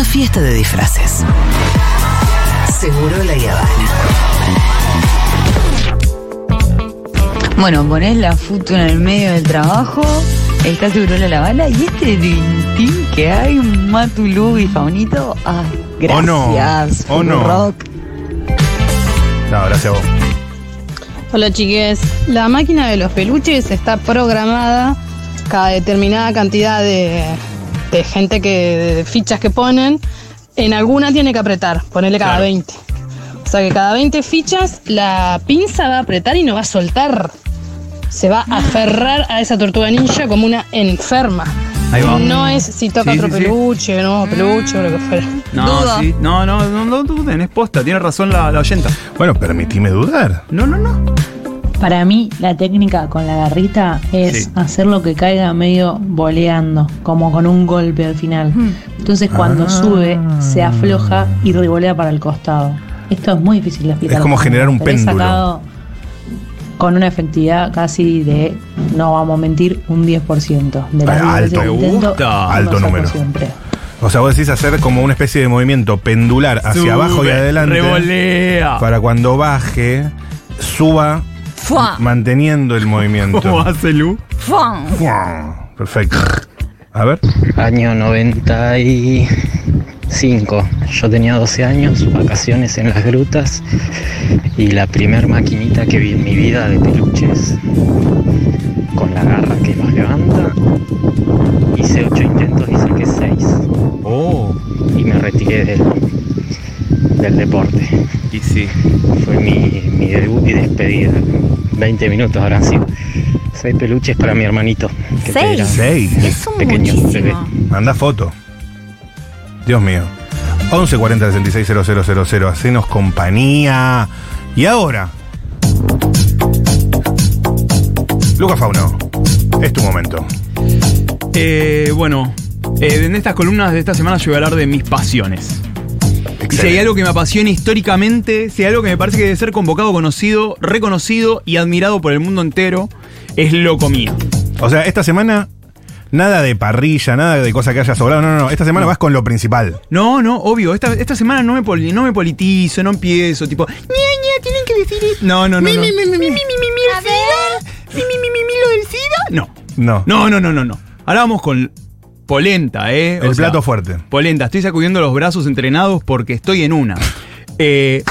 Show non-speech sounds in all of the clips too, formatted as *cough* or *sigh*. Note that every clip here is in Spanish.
una fiesta de disfraces. Seguro la Habana. Bueno, ponés la foto en el medio del trabajo, está seguro la bala y este tintín que hay, Matulú y Faunito. Ay, gracias. ¿O no? ¿O no? Rock. No, gracias a vos. Hola chiques, la máquina de los peluches está programada cada determinada cantidad de, de gente que, de fichas que ponen, en alguna tiene que apretar, ponerle cada Claro. 20. O sea que cada 20 fichas la pinza va a apretar y no va a soltar. Se va a aferrar a esa tortuga ninja como una enferma. Ahí va. No es si toca Sí, otro sí, sí. peluche, no, peluche o lo que fuera. No, sí, no, no, no, no duden, es posta, tiene razón la, la oyenta. Bueno, permitime dudar. No, no, no. Para mí, la técnica con la garrita es Sí. hacer lo que caiga medio boleando, como con un golpe al final. Entonces, cuando Ah. sube, se afloja y revolea para el costado. Esto es muy difícil de explicar. Es como generar un péndulo. sacado con una efectividad casi de, no vamos a mentir, un 10%. De las 10 veces alto. Me gusta. lo Alto número. siempre. O sea, vos decís hacer como una especie de movimiento pendular hacia Sube, abajo y adelante. Revolea. Para cuando baje, suba Fua. manteniendo el movimiento. ¿Cómo hace Lu? Fua. Perfecto. A ver. Año 95. Yo tenía 12 años, vacaciones en las grutas y la primer maquinita que vi en mi vida de peluches con la garra que los levanta. Hice 8 intentos y saqué 6 Oh. y me retiré del, del deporte. Y sí. Fue mi, mi debut y despedida. 20 minutos habrán sido. 6 peluches para mi hermanito. que Seis. era Seis. Es un Pequeño, muchísimo. bebé. Manda foto. Dios mío. 11 40 66 000. Hacenos compañía. Y ahora. Lucas Fauno. Es tu momento. Eh, bueno, eh, en estas columnas de esta semana yo voy a hablar de mis pasiones. Y si hay algo que me apasiona históricamente, si hay algo que me parece que debe ser convocado, conocido, reconocido y admirado por el mundo entero, es lo comía. O sea, esta semana. Nada de parrilla, nada de cosa que haya sobrado. No, no, no. Esta semana vas con lo principal. No, no, obvio. Esta, esta semana no me, poli- no me politizo, no empiezo, tipo, ña, ña, tienen que decir esto. No, no, no. no. Mi, mi, mi, mi, mi, mi, mi, mi. Mi, mi, mi, mi, mi, lo del SIDA. No. No. No, no, no, no, no. Ahora vamos con polenta, ¿eh? El plato fuerte. Polenta, estoy sacudiendo los brazos entrenados porque estoy en una. Eh,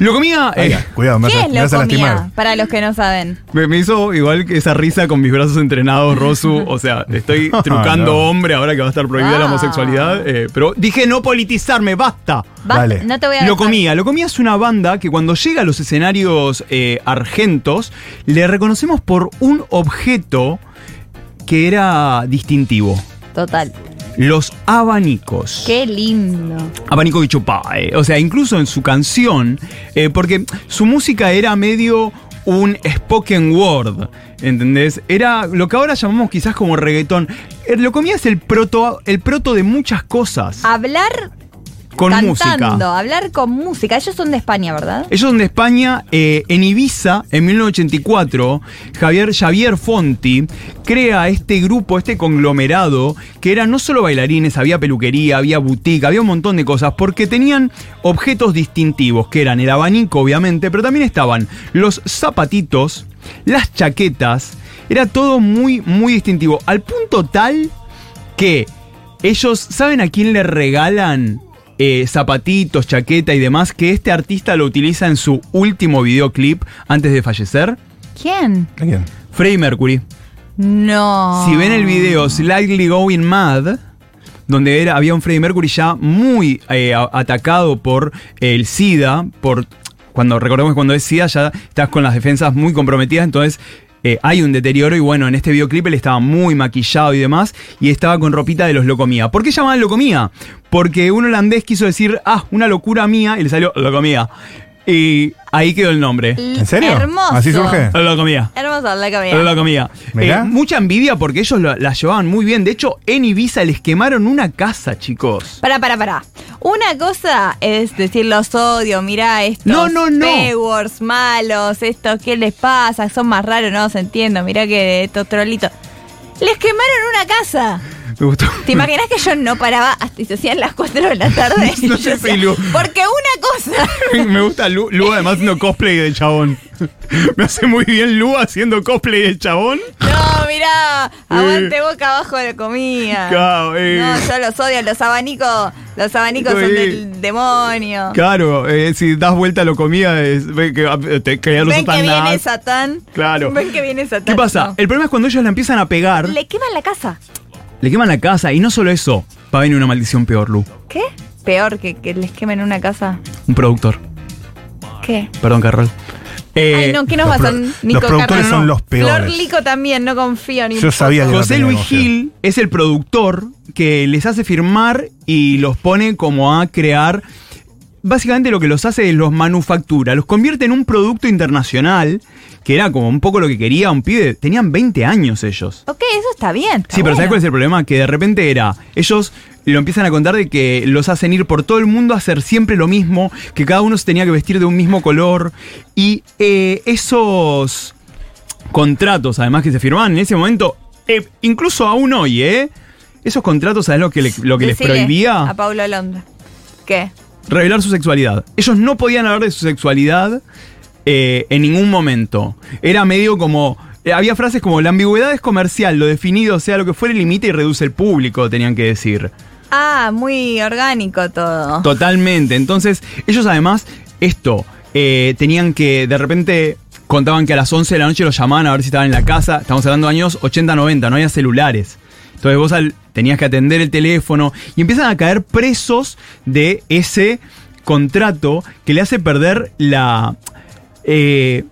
lo comía. eh, Ay, cuidado, me ¿Qué vas, es me vas a lo lastimar. comía? Para los que no saben. me, me hizo igual que esa risa con mis brazos entrenados, Rosu. O sea, estoy *laughs* trucando No. hombre ahora que va a estar prohibida la Ah. homosexualidad. eh, pero dije no politizarme, basta. Va- Dale. No te voy a Lo dejar. comía. Lo comía es una banda que cuando llega a los escenarios eh, argentos le reconocemos por un objeto que era distintivo. Total. Los abanicos. Qué lindo. Abanico y chupá. eh. O sea, incluso en su canción, eh, porque su música era medio un spoken word, ¿entendés? Era lo que ahora llamamos quizás como reggaetón. Eh, Lo comía es el proto, el proto de muchas cosas. Hablar con cantando, música. hablar con música. Ellos son de España, ¿verdad? Ellos son de España, eh, en Ibiza, en 1984, Javier, Javier Fonti crea este grupo, este conglomerado, que era no solo bailarines, había peluquería, había boutique, había un montón de cosas, porque tenían objetos distintivos, que eran el abanico, obviamente, pero también estaban los zapatitos, las chaquetas, era todo muy, muy distintivo, al punto tal que ellos, ¿saben a quién le regalan eh, zapatitos, chaqueta y demás? Que este artista lo utiliza en su último videoclip antes de fallecer. ¿Quién? ¿A quién? Freddie Mercury. No. Si ven el video Slightly Going Mad, donde era, había un Freddie Mercury ya muy eh, atacado por el SIDA, por cuando recordemos que cuando es SIDA ya estás con las defensas muy comprometidas, entonces eh, hay un deterioro y bueno, en este videoclip él estaba muy maquillado y demás y estaba con ropita de los Locomía. ¿Por qué llamaban Locomía? Porque un holandés quiso decir, ah, una locura mía y le salió Locomía. Y ahí quedó el nombre. ¿En serio? Hermoso. ¿Así surge? Locomía. Hermoso la comida. Pero la. Mirá. Eh, mucha envidia porque ellos la, la llevaban muy bien. De hecho, en Ibiza les quemaron una casa, chicos. Para, para, para. Una cosa es decir los odio, mirá estos No, no, no. P-words malos, estos, ¿qué les pasa? Son más raros, no los entiendo, mirá que estos trolitos. Les quemaron una casa. Me gustó. ¿Te imaginas que yo no paraba hasta se hacían las 4 de la *laughs* tarde? No sé *laughs* Porque una *laughs* Me gusta Lu, Lu además haciendo cosplay del chabón. *laughs* Me hace muy bien Lu haciendo cosplay del chabón. No, mirá, *laughs* aguante boca abajo de comida. Claro, eh. No, yo los odio, los abanicos, los abanicos son Eh. del demonio. Claro, eh, si das vuelta lo comida, es, que, ah, te, que ya no Ven que viene. Satán. Claro. Ven que viene Satán. ¿Qué pasa? No. El problema es cuando ellos la empiezan a pegar, le, Le queman la casa. queman la casa y no solo eso, va a venir una maldición peor, Lu. ¿Qué? Peor que, que les quemen una casa. Un productor. ¿Qué? Perdón, Carol. Eh, Ay, no, ¿qué nos los pasa? pro- Nico los productores Carrano? son los peores. Flor Lico también, no confío ni Yo sabía que José Luis. Gil es el productor que les hace firmar y los pone como a crear. Básicamente lo que los hace es los manufactura, los convierte en un producto internacional, que era como un poco lo que quería un pibe. Tenían 20 años ellos. Ok, eso está bien. está Sí, pero ¿sabes bueno. cuál es el problema? Que de repente era, ellos lo empiezan a contar de que los hacen ir por todo el mundo a hacer siempre lo mismo, que cada uno se tenía que vestir de un mismo color, y eh, esos contratos, además que se firmaban en ese momento, eh, incluso aún hoy, ¿eh? Esos contratos, ¿sabes lo que, le- lo que les prohibía? A Paulo Alondra. ¿Qué? Revelar su sexualidad. Ellos no podían hablar de su sexualidad eh, en ningún momento. Era medio como. eh, había frases como: la ambigüedad es comercial, lo definido, sea lo que fuere, limita y reduce el público, tenían que decir. Ah, muy orgánico todo. Totalmente. Entonces, ellos además, esto, eh, tenían que, de repente, contaban que a las 11 de la noche los llamaban a ver si estaban en la casa. Estamos hablando de años 80-90, no había celulares. Entonces vos al- tenías que atender el teléfono y empiezan a caer presos de ese contrato que le hace perder la... eh,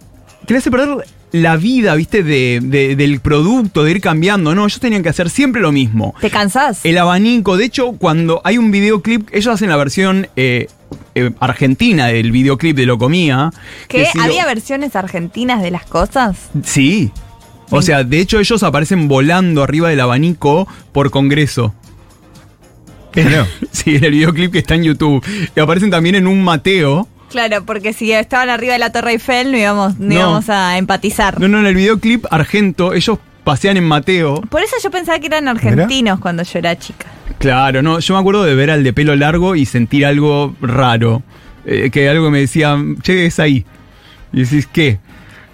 que le hace perder la vida, viste, de- de- del producto, de ir cambiando. No, ellos tenían que hacer siempre lo mismo. ¿Te cansás? El abanico, de hecho, cuando hay un videoclip, ellos hacen la versión eh, eh, argentina del videoclip de Lo Comía. ¿Qué? que si lo- ¿Había versiones argentinas de las cosas? Sí. O sea, de hecho ellos aparecen volando arriba del abanico por Congreso. *laughs* Sí, en el videoclip que está en YouTube. Y aparecen también en un Mateo. Claro, porque si estaban arriba de la Torre Eiffel no íbamos, no No. íbamos a empatizar. No, no, en el videoclip argento ellos pasean en Mateo. Por eso yo pensaba que eran argentinos cuando yo era chica. Claro, no, yo me acuerdo de ver al de pelo largo y sentir algo raro. Eh, que algo me decía, che, es ahí. Y decís, ¿qué?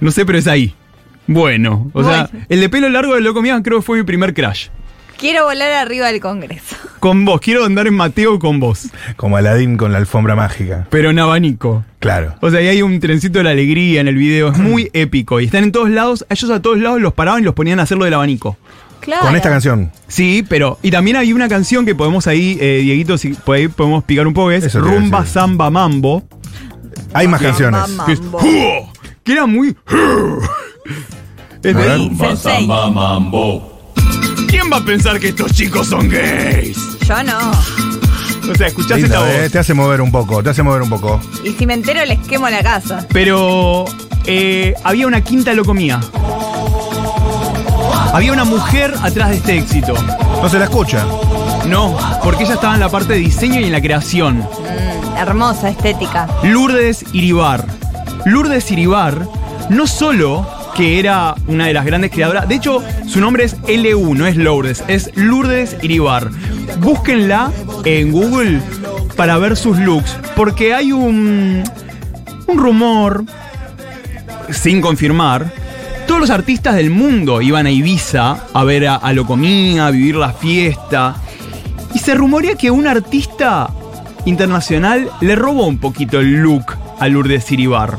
No sé, pero es ahí. Bueno, o sea, el de pelo largo de Loco Mía creo que fue mi primer crash. Quiero volar arriba del Congreso. Con vos, quiero andar en Mateo con vos. Como Aladín con la alfombra mágica. Pero en abanico. Claro. O sea, ahí hay un trencito de la alegría en el video. Es muy *clears throat* épico. Y están en todos lados. Ellos a todos lados los paraban y los ponían a hacerlo del abanico. Claro. Con esta canción. Sí, pero. Y también hay una canción que podemos ahí, eh, Dieguito, si por ahí podemos picar un poco. Es Eso Rumba. Samba Mambo. Hay más canciones. Que, es- que era muy. Es de- A ver. Sí, sensei. ¿Quién va a pensar que estos chicos son gays? Yo no. O sea, escuchás Linda, esta eh, voz. te hace mover un poco, te hace mover un poco. Y si me entero les quemo la casa. Pero eh, había una quinta locomía. Había una mujer atrás de este éxito. No se la escucha. No, porque ella estaba en la parte de diseño y en la creación. Mm, hermosa estética. Lourdes Iribar. Lourdes Iribar, no solo que era una de las grandes creadoras, de hecho, su nombre es LU, no es Lourdes, es Lourdes Iribar. Búsquenla en Google para ver sus looks, porque hay un, un rumor, sin confirmar, todos los artistas del mundo iban a Ibiza a ver a, a Locomía, a vivir la fiesta. Y se rumorea que un artista internacional le robó un poquito el look a Lourdes Iribar.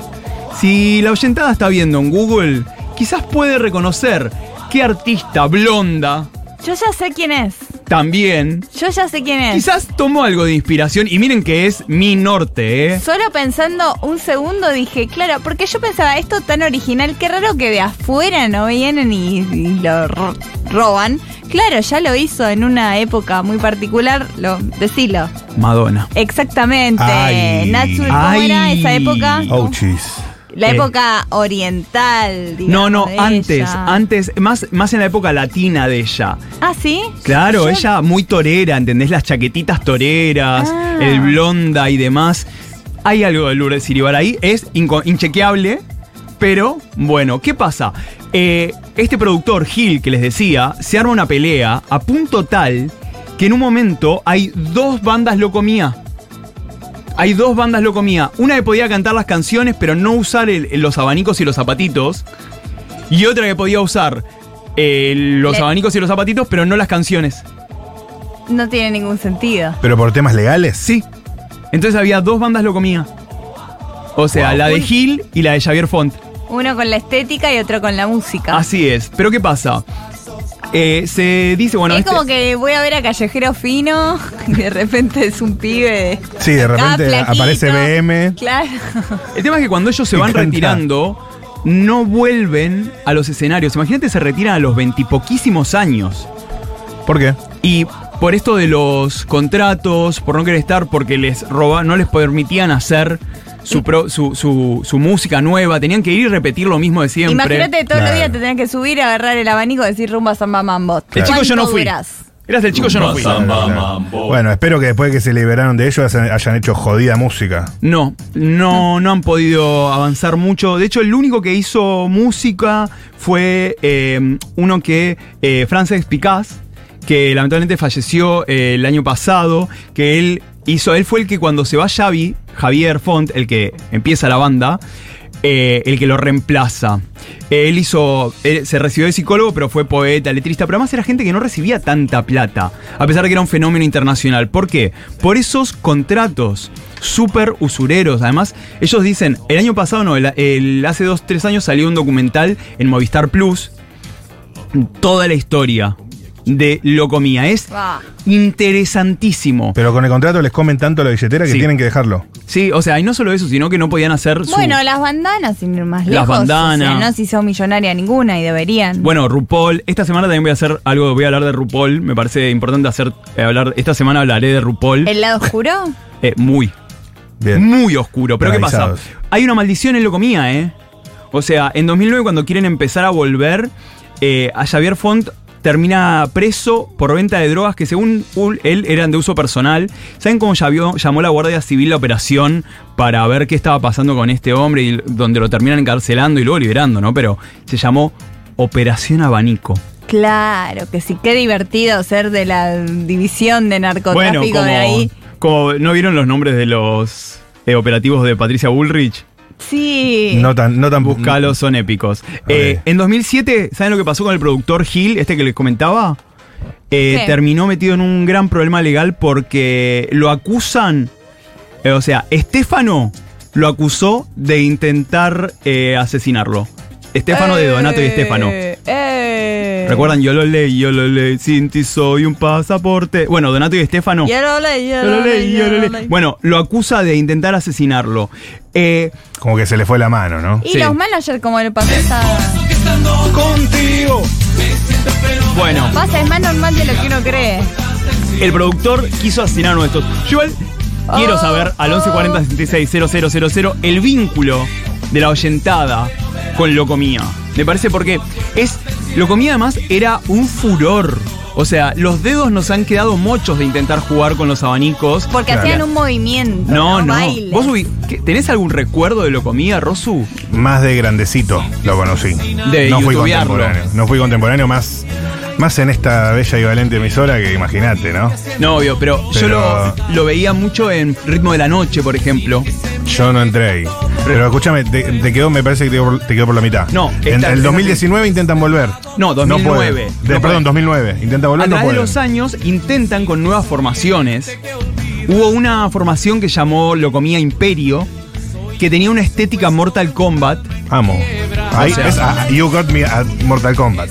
Si la oyentada está viendo en Google, quizás puede reconocer qué artista blonda Yo ya sé quién es. también. Yo ya sé quién es. Quizás tomó algo de inspiración y miren que es mi norte, ¿eh? Solo pensando un segundo dije, claro, porque yo pensaba, esto tan original, qué raro que de afuera no vienen y, y lo ro- roban. Claro, ya lo hizo en una época muy particular, lo, decilo. Madonna. Exactamente. Ay. Natsu, ¿cómo Ay. era esa época? Oh. La Eh. época oriental, digamos. No, no, antes, ella. antes, más, más en la época latina de ella. Ah, ¿sí? Claro, Yo- ella muy torera, ¿entendés? Las chaquetitas toreras, Ah. el blonda y demás. Hay algo de Lourdes ahí, es inchequeable, Pero, bueno, ¿qué pasa? Eh, este productor, Gil, que les decía, se arma una pelea a punto tal que en un momento hay dos bandas locomía. Hay dos bandas locomía. Una que podía cantar las canciones, pero no usar el- los abanicos y los zapatitos. Y otra que podía usar eh, los Le- abanicos y los zapatitos, pero no las canciones. No tiene ningún sentido. ¿Pero por temas legales? Sí. Entonces había dos bandas locomía. O sea, Wow. la de. Gil y la de Xavier Font. Uno con la estética y otro con la música. Así es. Pero ¿qué pasa? Eh, se dice, bueno. es este- como que voy a ver a Callejero Fino *laughs* y de repente es un pibe. Sí, de repente aparece BM. Claro. El tema es que cuando ellos se van retirando, no vuelven a los escenarios. Imagínate, se retiran a los veintipoquísimos años. ¿Por qué? Y por esto de los contratos, por no querer estar, porque les roba, no les permitían hacer su, pro- su, su- su música nueva, tenían que ir y repetir lo mismo de siempre. Imagínate todos los Claro. días te tenés que subir, agarrar el abanico y decir rumba samba mambo. El chico yo no ¿Cuánto fui. durás? Eras el chico, yo no fui. Claro, claro. Bueno, espero que después de que se liberaron de ellos hayan- hayan hecho jodida música. No, no, no han podido avanzar mucho. De hecho, el único que hizo música fue eh, uno que, eh, Frances Picaz, que lamentablemente falleció eh, el año pasado, que él hizo, él fue el que cuando se va Xavi, Javier Font, el que empieza la banda, eh, el que lo reemplaza. Él hizo, se recibió de psicólogo, pero fue poeta, letrista, pero además era gente que no recibía tanta plata, a pesar de que era un fenómeno internacional. ¿Por qué? Por esos contratos súper usureros. Además, ellos dicen, el año pasado, no, el, el- hace dos, tres años salió un documental en Movistar Plus, toda la historia de Locomía. Es interesantísimo. Pero con el contrato les comen tanto la billetera que Sí. tienen que dejarlo. Sí, o sea, y no solo eso, sino que no podían hacer su... Bueno, las bandanas, sin ir más Las lejos. bandanas. O sea, no se hizo millonaria ninguna y deberían. Bueno, RuPaul. Esta semana también voy a hacer algo, voy a hablar de RuPaul. Me parece importante hacer, eh, hablar, esta semana hablaré de RuPaul. ¿El lado oscuro? *laughs* Eh, muy, Bien. muy oscuro. Pero ¿qué pasa? Hay una maldición en Locomía, ¿eh? O sea, en 2009 cuando quieren empezar a volver, eh, a Xavier Font termina preso por venta de drogas que según él eran de uso personal. ¿Saben cómo llamó, llamó la Guardia Civil la operación para ver qué estaba pasando con este hombre y donde lo terminan encarcelando y luego liberando, ¿no? Pero se llamó Operación Abanico. Claro, que sí, qué divertido ser de la división de narcotráfico Bueno, como, de ahí. como no vieron los nombres de los eh, operativos de Patricia Bullrich. Sí. No tan, no tan Buscalos, son épicos. Eh, en 2007, ¿saben lo que pasó con el productor Gil, este que les comentaba? Eh, terminó metido en un gran problema legal porque lo acusan, eh, o sea, Estefano lo acusó de intentar eh, asesinarlo. Estefano de Donato y Estefano. Eh. ¿Recuerdan? Yo lo leí, yo lo leí, sin ti soy un pasaporte. Bueno, Donato y Estefano. Yo lo leí, yo lo leí, yo lo leí. Bueno, lo acusa de intentar asesinarlo. Eh, Como que se le fue la mano, ¿no? Y Sí. los managers, como le pasó esa. Contigo. bueno, Pasa, es más normal de lo que uno cree. el productor quiso asesinar a uno de estos. Yo igual quiero Oh, saber al oh. 1140 66 000 el vínculo de la oyentada con Locomía. Me parece porque es. Locomía además era un furor. O sea, los dedos nos han quedado mochos de intentar jugar con los abanicos. Porque Claro. hacían un movimiento. No, no. Bailes. ¿Vos tenés algún recuerdo de Locomía, Rosu? Más de grandecito lo conocí. De no fui contemporáneo. No fui contemporáneo más, más en esta bella y valente emisora que imagínate, ¿no? No, obvio, pero, yo lo, lo veía mucho en Ritmo de la Noche, por ejemplo. Yo no entré ahí. Pero escúchame, te, te quedó, me parece que te quedó, por- te quedó por la mitad. No, en el 2019 intentan volver. No, 2009. pueden. No De- perdón, pueden. 2009. Intentan A volver, no través de pueden. los años intentan con nuevas formaciones. Hubo una formación que llamó Locomía Imperio, que tenía una estética Mortal Kombat, Amo. Ahí O sea- es, ah, you got me at Mortal Kombat.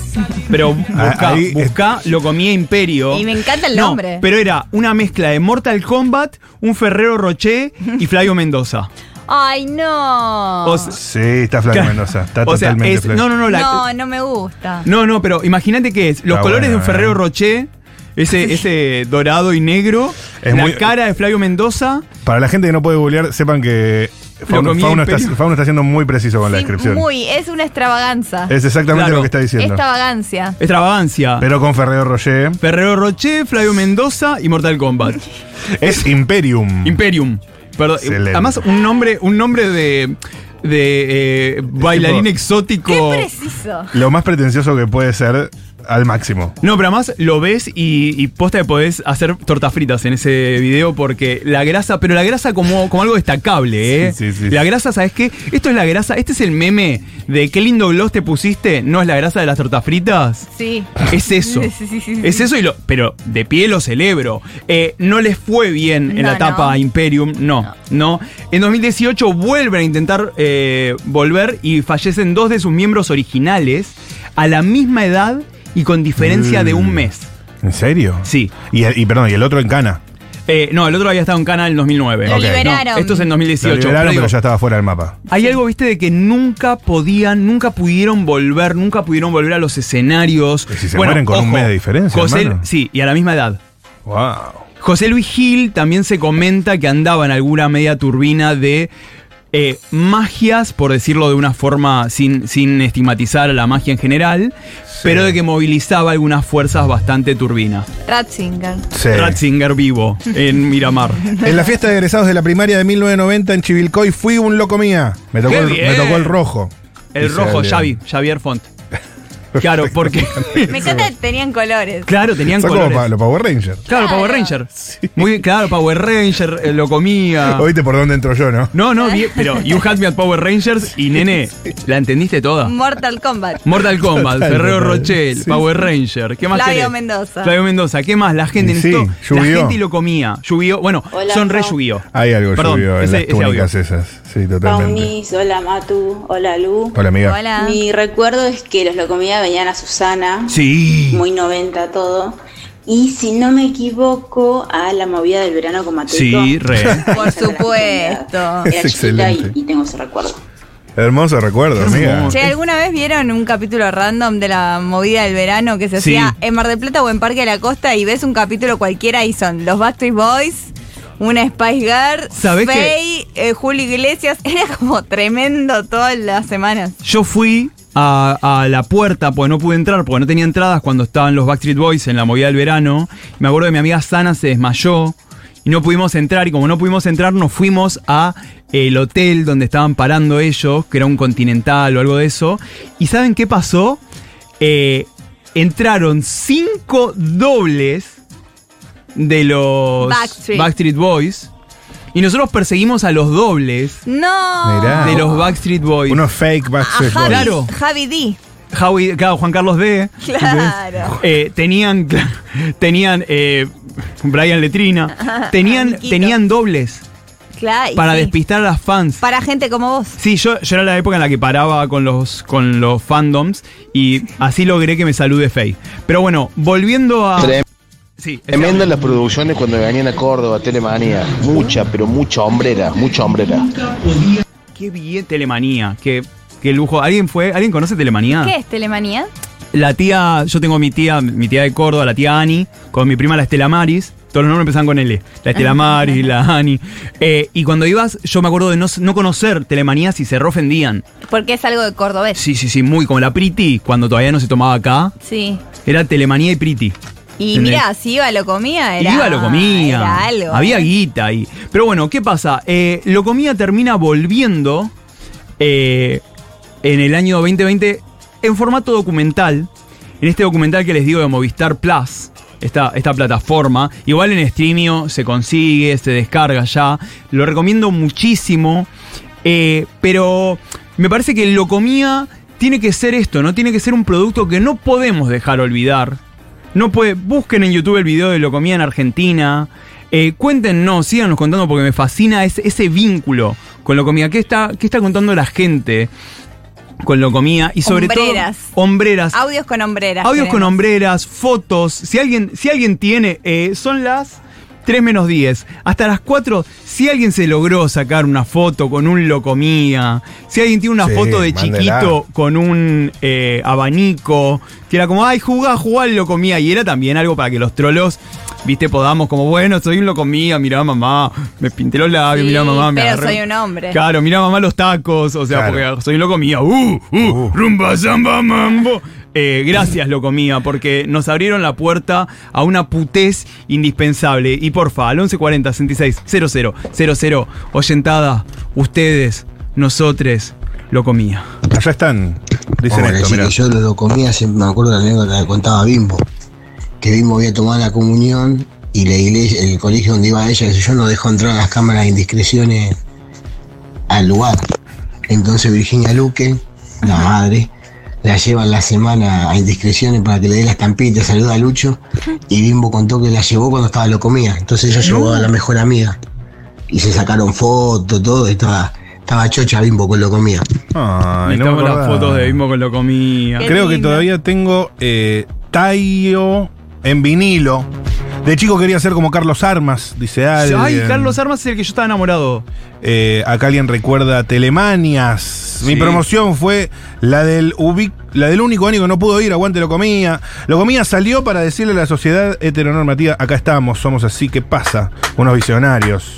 pero busca, ahí es- busca Locomía Imperio. Y me encanta el No, nombre. pero era una mezcla de Mortal Kombat, un Ferrero Rocher y Flavio Mendoza. Ay, no. O sea, Sí, está Flavio Mendoza. Está o sea, totalmente es, Flavio. no, no, no, la- no, no me gusta. No, no, pero imagínate que es los Está colores de un bueno, Ferrero eh. Rocher, ese, *laughs* ese dorado y negro, Es la muy- cara de Flavio Mendoza. Para la gente que no puede googlear, sepan que Fauno, está, Imperio. Fauno está siendo muy preciso con la Sí, descripción. muy, es una extravaganza. Es exactamente Claro. lo que está diciendo. Extravagancia. Extravagancia. Pero con Ferrero Rocher. Ferrero Rocher, Flavio Mendoza y Mortal Kombat. Es Imperium. Imperium. Perdón. Excelente. Además, un nombre, un nombre de. de eh, bailarín Tipo- exótico. Qué preciso. Lo más pretencioso que puede ser al máximo. No, pero además lo ves y, y posta que podés hacer tortas fritas en ese video porque la grasa, pero la grasa como, como algo destacable, ¿eh? Sí, sí, sí. La grasa, ¿sabes qué? Esto es la grasa, este es el meme de qué lindo gloss te pusiste, ¿no es la grasa de las tortas fritas? Sí. Es eso. *laughs* Sí, sí, sí, sí. Es eso y lo. Pero de pie lo celebro. Eh, no les fue bien en No, la etapa no. Imperium, no, no. En 2018 vuelven a intentar eh, volver y fallecen dos de sus miembros originales a la misma edad y con diferencia de un Mm. mes. ¿En serio? Sí. Y, y perdón, y el otro en Cana. Eh, no, el otro había estado en Cana en 2009. Lo Ok. liberaron. No, esto es en Lo 2018. liberaron, pero ya estaba fuera del mapa. Hay algo, viste, de que nunca podían, nunca pudieron volver, nunca pudieron volver a los escenarios. Pero si se mueren con un mes de diferencia, José- hermano. sí, y a la misma edad. Wow. José Luis Gil también se comenta que andaba en alguna media turbina de eh, magias, por decirlo de una forma sin, sin estigmatizar a la magia en general, pero de que movilizaba algunas fuerzas bastante turbinas. Ratzinger. Sí. Ratzinger vivo en Miramar. *laughs* En la fiesta de egresados de la primaria de 1990 en Chivilcoy fui un loco mía. Me tocó, ¡Qué el, bien! me tocó el rojo. El rojo. Xavi, Xavier Font. Claro, *laughs* porque. Me encanta que tenían colores. claro, tenían Son como colores. pa- los Power Rangers. Claro, Claro. Power Ranger. Muy claro, Power Ranger, eh, lo comía. *laughs* Oíste por dónde entro yo, ¿no? No, no, bien, pero You Had Me at Power Rangers y nene, *laughs* ¿la entendiste toda? Mortal Kombat. Mortal Kombat, Total, Ferrero total. Rocher, Sí, Power Ranger, ¿qué más Flavio querés? Mendoza. Flavio Mendoza, ¿qué más? La gente Y en sí, esto, la Yu-Gi-Oh. gente y lo comía. Yu-Gi-Oh, bueno, Hola, son re Pau. Yu-Gi-Oh. Hay algo Perdón, lluvio en ese- las ese audio. túnicas esas. Sí, totalmente. Paunis, hola Matu, hola Lu. Hola, amiga. Hola. Mi recuerdo es que los Locomía venían a Susana, Sí. muy 90 todo. Y si no me equivoco, a la movida del verano con Mateico. Sí, re. *laughs* Por supuesto. Era Es excelente. y, y tengo ese recuerdo. Hermoso recuerdo, amiga. Che, ¿alguna vez vieron un capítulo random de la movida del verano que se Sí. hacía en Mar del Plata o en Parque de la Costa y ves un capítulo cualquiera y son los Backstreet Boys, una Spice Girl, ¿Sabés que- Faye, eh, Julio Iglesias? *laughs* Era como tremendo todas las semanas. Yo fui a, a la puerta, porque no pude entrar, porque no tenía entradas cuando estaban los Backstreet Boys en la movida del verano. Me acuerdo que mi amiga Sana se desmayó y no pudimos entrar. Y como no pudimos entrar, nos fuimos a el hotel donde estaban parando ellos, que era un continental o algo de eso. ¿Y saben qué pasó? Eh, entraron cinco dobles de los Backstreet. Backstreet Boys. Y nosotros perseguimos a los dobles No. Mirá. de los Backstreet Boys. Unos fake A Backstreet Javi, Boys. Claro. Javi D. Howie- claro, Juan Carlos D. Claro. Eh, tenían tenían eh, Brian Letrina. Tenían, Amiguito. tenían dobles Claro. y para sí. despistar a las fans. Para gente como vos. Sí, yo, yo era la época en la que paraba con los, con los fandoms y así logré que me salude Faye. Pero bueno, volviendo a. Sí, audio. las producciones cuando venían a Córdoba, Telemanía. Mucha, pero mucha hombrera, mucha hombrera. Qué bien Telemanía, qué, qué lujo. ¿Alguien fue? ¿Alguien conoce Telemanía? ¿Qué es Telemanía? La tía, yo tengo mi tía, mi tía de Córdoba, la tía Ani, con mi prima la Estela Maris. Todos los nombres empezaban con L. La Estela Maris, la Ani. Eh, y cuando ibas, yo me acuerdo de no, no conocer Telemanía si se reofendían. Porque es algo de cordobés. Sí, sí, sí, muy como la Priti, cuando todavía no se tomaba acá. Sí. Era Telemanía y Priti. Y mira, si iba lo comía, era. Iba, lo comía. Era algo. Había ¿eh? guita ahí. Pero bueno, ¿qué pasa? Eh, lo comía termina volviendo eh, en el año 2020 en formato documental. En este documental que les digo de Movistar Plus. Esta, esta plataforma. Igual en Streamio se consigue, se descarga ya. Lo recomiendo muchísimo. Eh, pero me parece que lo comía tiene que ser esto, ¿no? Tiene que ser un producto que no podemos dejar olvidar. No puede, busquen en YouTube el video de lo comía en Argentina. Eh, cuéntenos, síganos contando porque me fascina ese, ese vínculo con lo comía. ¿Qué está, ¿Qué está contando la gente con lo comía? Y sobre Hombreras. todo, hombreras. Audios con hombreras. Audios con hombreras, fotos. Si alguien, si alguien tiene, eh, son las 3 menos 10. Hasta las 4, si alguien se logró sacar una foto con un locomía, si alguien tiene una Sí, foto de mándela. chiquito con un eh, abanico, que era como, ay, jugá, jugá el locomía. Y era también algo para que los trolos, viste, podamos, como, bueno, soy un locomía, mirá mamá, me pinté los labios, Sí, mirá mamá, me pero agarré- soy un hombre. Claro, mirá mamá los tacos, o sea, Claro. porque soy un locomía. Uh, uh, rumba, zamba, mambo. Eh, gracias, Locomía, porque nos abrieron la puerta a una putez indispensable. Y porfa, al 1140 66 00 00 oyentada, ustedes, nosotros lo comía. Allá están. Dicen Hola, esto, que yo lo comía, siempre me acuerdo de la anécdota que contaba Bimbo. Que Bimbo había tomado la comunión y la iglesia, el colegio donde iba ella, que yo, no dejó entrar las cámaras de indiscreciones al lugar. Entonces Virginia Luque, la madre, la lleva en la semana a indiscreciones para que le dé la estampita, saluda a Lucho. Y Bimbo contó que la llevó cuando estaba lo comía. Entonces ella llevó a la mejor amiga. Y se sacaron fotos, todo, y estaba, estaba chocha Bimbo con lo comía. Ay, no las fotos de Bimbo con lo comía. Creo que todavía tengo eh, Taio en vinilo. De chico quería ser como Carlos Armas, dice alguien. Ay, Carlos Armas es el que yo estaba enamorado. Eh, acá alguien recuerda Telemanias. Mi Sí. promoción fue la del ubic- la del único año que no pudo ir, aguante lo comía. Lo comía salió para decirle a la sociedad heteronormativa, acá estamos, somos así, ¿qué pasa? Unos visionarios,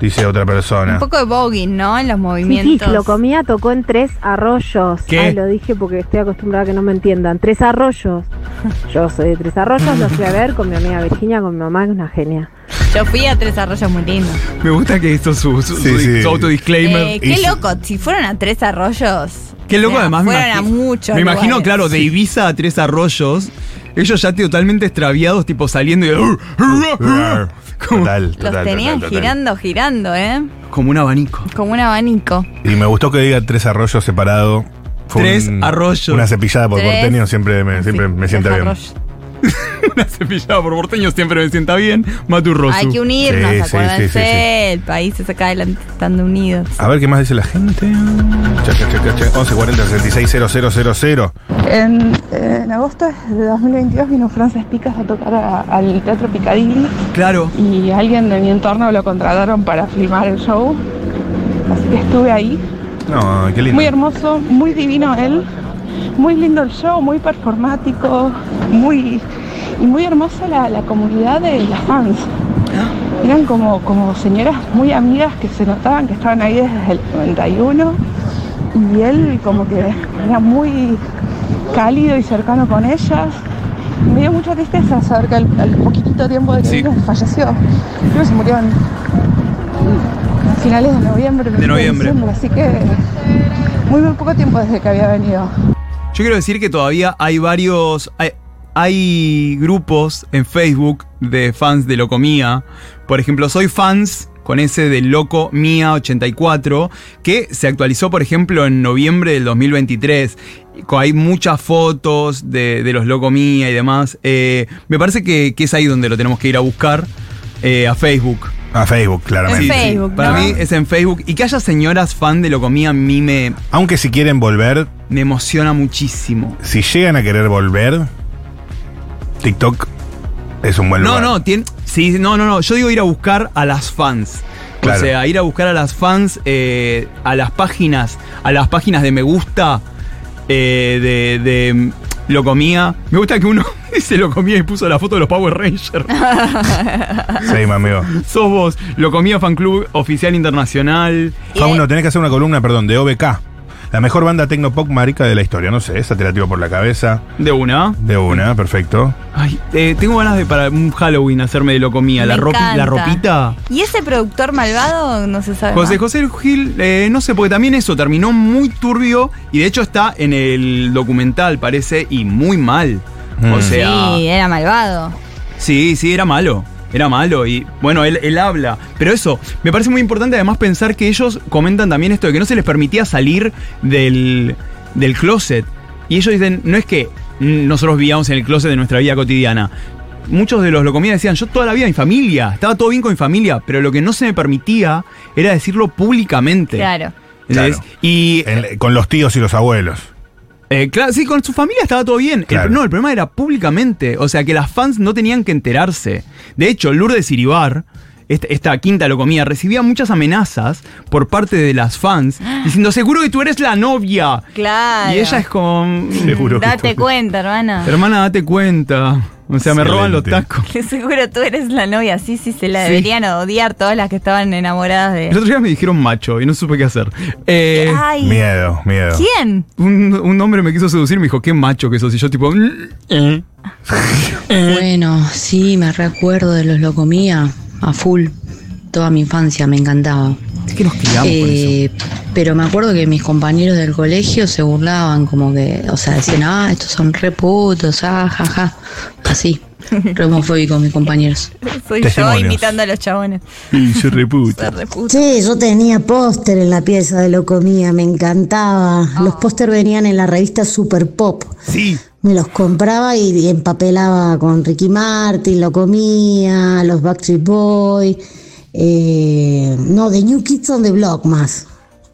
dice otra persona. Un poco de voguing, ¿no? En los Sí, sí, movimientos. lo comía, tocó en tres arroyos. ¿Qué? Ay, lo dije porque estoy acostumbrada a que no me entiendan. Tres arroyos. Yo soy de tres arroyos, lo fui a ver con mi amiga Virginia, con mi mamá, que es una genia. Yo fui a Tres Arroyos muy lindo. Me gusta que esto es su, su, Sí, su- sí. su autodisclaimer. Eh, qué loco, si fueron a Tres Arroyos. Qué loco, o sea, además. me Fueron a muchos. Me imagino, claro, de Ibiza a Tres Arroyos. Ellos ya totalmente extraviados, tipo saliendo y. Total, total, Los total, tenían total. girando, girando, ¿eh? Como un abanico. Como un abanico. Y me gustó que diga tres arroyos separados. Fue Tres un- arroyos. Una cepillada por Tres. porteño siempre me, siempre me sienta bien. *laughs* Una cepillada por porteño siempre me sienta bien. Maturroso. Hay que unirnos, Sí, sí, acuérdense. sí, sí, sí. El país se saca adelante estando unidos. A ver qué más dice la gente. Chaca, chaca, chaca. 1140 660000. En, en agosto de 2022 vino Frances Picas a tocar a- al Teatro Picadilly Claro. y alguien de mi entorno lo contrataron para filmar el show. Así que estuve ahí. No, qué lindo. Muy hermoso, muy divino él. Muy lindo el show, muy performático, muy y muy hermosa la, la comunidad de las fans. Eran como, como señoras muy amigas que se notaban que estaban ahí desde el 91 y él como que era muy cálido y cercano con ellas. Me dio mucha tristeza saber que al, al poquitito tiempo de que Sí. falleció. Creo que se murió en en finales de noviembre. De noviembre. diciembre, así que muy, muy poco tiempo desde que había venido. Yo quiero decir que todavía hay varios. Hay, grupos en Facebook de fans de Locomía. Por ejemplo, soy fans con ese de Loco Mía 84, que se actualizó, por ejemplo, en noviembre del 2023. Co- Hay muchas fotos de, los Loco Mía y demás. Eh, me parece que, que es ahí donde lo tenemos que ir a buscar, eh, a Facebook. A Facebook, claramente. En Facebook, Para ¿no? mí es en Facebook. Y que haya señoras fan de Locomía a mí me, Aunque si quieren volver, me emociona muchísimo. si llegan a querer volver, TikTok es un buen No, lugar. no, tien- sí, no, no, no. Yo digo ir a buscar a las fans. Claro. O sea, ir a buscar a las fans, eh, a las páginas, a las páginas de me gusta, eh, de, de lo comía. Me gusta que uno *laughs* dice lo comía y puso la foto de los Power Rangers. *laughs* Sí, amigo. Sos vos, lo comía fan club oficial internacional. Fauno, tenés que hacer una columna, perdón, de OBK. La mejor banda tecnopop marica de la historia. No sé, esa te la tiro por la cabeza. De una. De una, perfecto. Ay, eh, tengo ganas de para un Halloween hacerme de lo comía. La, Me ropi- la ropita. ¿Y ese productor malvado? No se sabe. José más. José Gil, eh, no sé, porque también eso terminó muy turbio y de hecho está en el documental, parece, y muy mal. O Mm. sea, Sí, era malvado. sí, sí, era malo. Era malo y bueno, él, él habla. Pero eso, me parece muy importante además pensar que ellos comentan también esto de que no se les permitía salir del, del closet. Y ellos dicen, no es que nosotros vivíamos en el closet de nuestra vida cotidiana. Muchos de los locomías decían, yo toda la vida mi familia, estaba todo bien con mi familia, pero lo que no se me permitía era decirlo públicamente. Claro. Claro. Y En- con los tíos y los abuelos. Eh, claro, sí, con su familia estaba todo bien. El- no, el problema era públicamente. O sea, que las fans no tenían que enterarse. De hecho, Lourdes Iribar, esta, esta quinta locomía, recibía muchas amenazas por parte de las fans *gasps* diciendo, seguro que tú eres la novia. Claro. Y ella es como... *laughs* Seguro que Date tú- cuenta, hermana. Hermana, date cuenta. O sea, me roban los tacos. Que seguro tú eres la novia. Sí, sí, se la Sí. deberían odiar todas las que estaban enamoradas de. El otro día me dijeron macho y no supe qué hacer. Eh, Ay, Miedo, miedo. ¿quién? un, un hombre me quiso seducir y me dijo, qué macho que sos. Y yo tipo... "Mm, eh". Bueno, sí, me recuerdo de los Locomía a full. Toda mi infancia me encantaba. Es que nos criamos con eso. Eh, pero me acuerdo que mis compañeros del colegio se burlaban, como que, o sea, decían, ah, estos son re putos, ah, jaja. Así, re homofóbicos mis compañeros. Soy Testimonios. yo imitando a los chabones. Reputa. Se reputa. Sí, yo tenía póster en la pieza de Locomía, me encantaba. Los póster venían en la revista Super Pop. Sí. Me los compraba y, y empapelaba con Ricky Martin, Locomía, los Backstreet Boys. Eh, no, de New Kids on the Block más.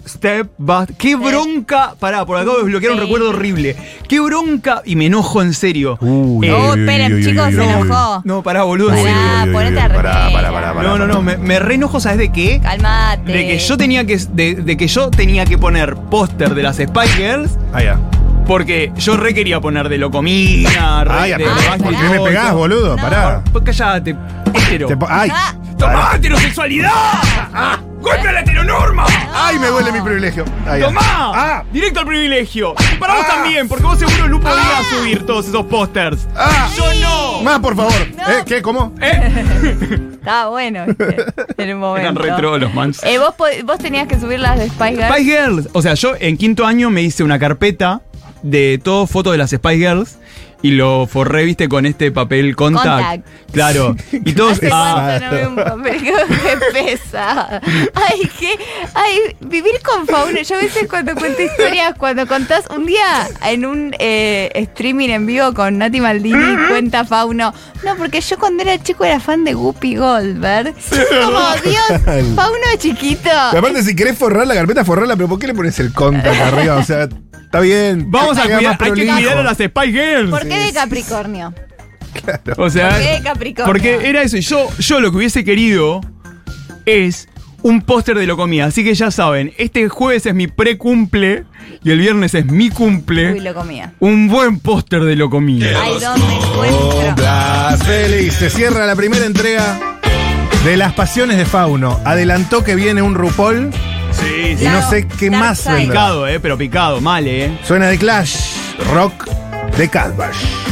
Step back. ¡Qué bronca! Pará, por acá voy a desbloquear un recuerdo horrible. ¡Qué bronca! Y me enojo en serio. Uy, Oh, esperen, chicos, se enojó. No, pará, boludo. en Pará, serio. ponete a Pará, remera. pará, pará, pará. No, no, no, me, me re enojo, ¿sabes de qué? Calmate. De que yo tenía que, de, de que yo tenía que poner póster de las Spice Girls. Ah, ya. Porque yo re quería poner de Locomía, re Ah, ya, de pero Backstreet ¿qué me Boys, pegás, todo. boludo? Pará. Pues cállate, hetero. Te po- ¡Ay! Ah. ¡Tomá, heterosexualidad! ¡Golpe a la heteronorma! ¡Ay, me duele mi privilegio! Ah, ya. ¡Tomá! ¡Ah! Directo al privilegio. Y para vos Ah. también, porque vos seguro no podías subir todos esos pósters. ¡Ah! ¡Yo no! Más, por favor. ¿Eh? ¿Qué? ¿Cómo? *laughs* Estaba bueno ¿viste? en el momento. Eran retro los mans. Eh, vos, vos tenías que subir las de Spice Girls. Spice Girls. O sea, yo en quinto año me hice una carpeta de todo fotos de las Spice Girls y lo forré, viste, con este papel contact. Contact. Claro. Y *laughs* todos. Hace ah, no veo un papel que *laughs* pesa. Ay, que. Ay, vivir con Fauno. Yo a veces cuando cuento historias, cuando contás un día en un eh, streaming en vivo con Nati Maldini, cuenta Fauno. No, porque yo cuando era chico era fan de Guppy Goldberg. Como, Dios, *laughs* Fauno chiquito. Y aparte, si querés forrar la carpeta, forrarla, pero ¿por qué le pones el contact arriba? O sea, está bien. Vamos a cuidar, hay que cuidar a las Spice Girls. ¿Por qué de Capricornio? O sea, ¿Por qué de Capricornio? porque era eso. Yo, yo lo que hubiese querido es un póster de Locomía. Así que ya saben, este jueves es mi pre-cumple y el viernes es mi cumple. Uy, lo comía. Un buen póster de Locomía. Ay, ¿dónde encuentro? Félix, se cierra la primera entrega de Las Pasiones de Fauno. Adelantó que viene un RuPaul Sí, y no sé qué más vendrá. Picado, eh, pero picado, mal, eh. Suena de Clash, rock de Calvash.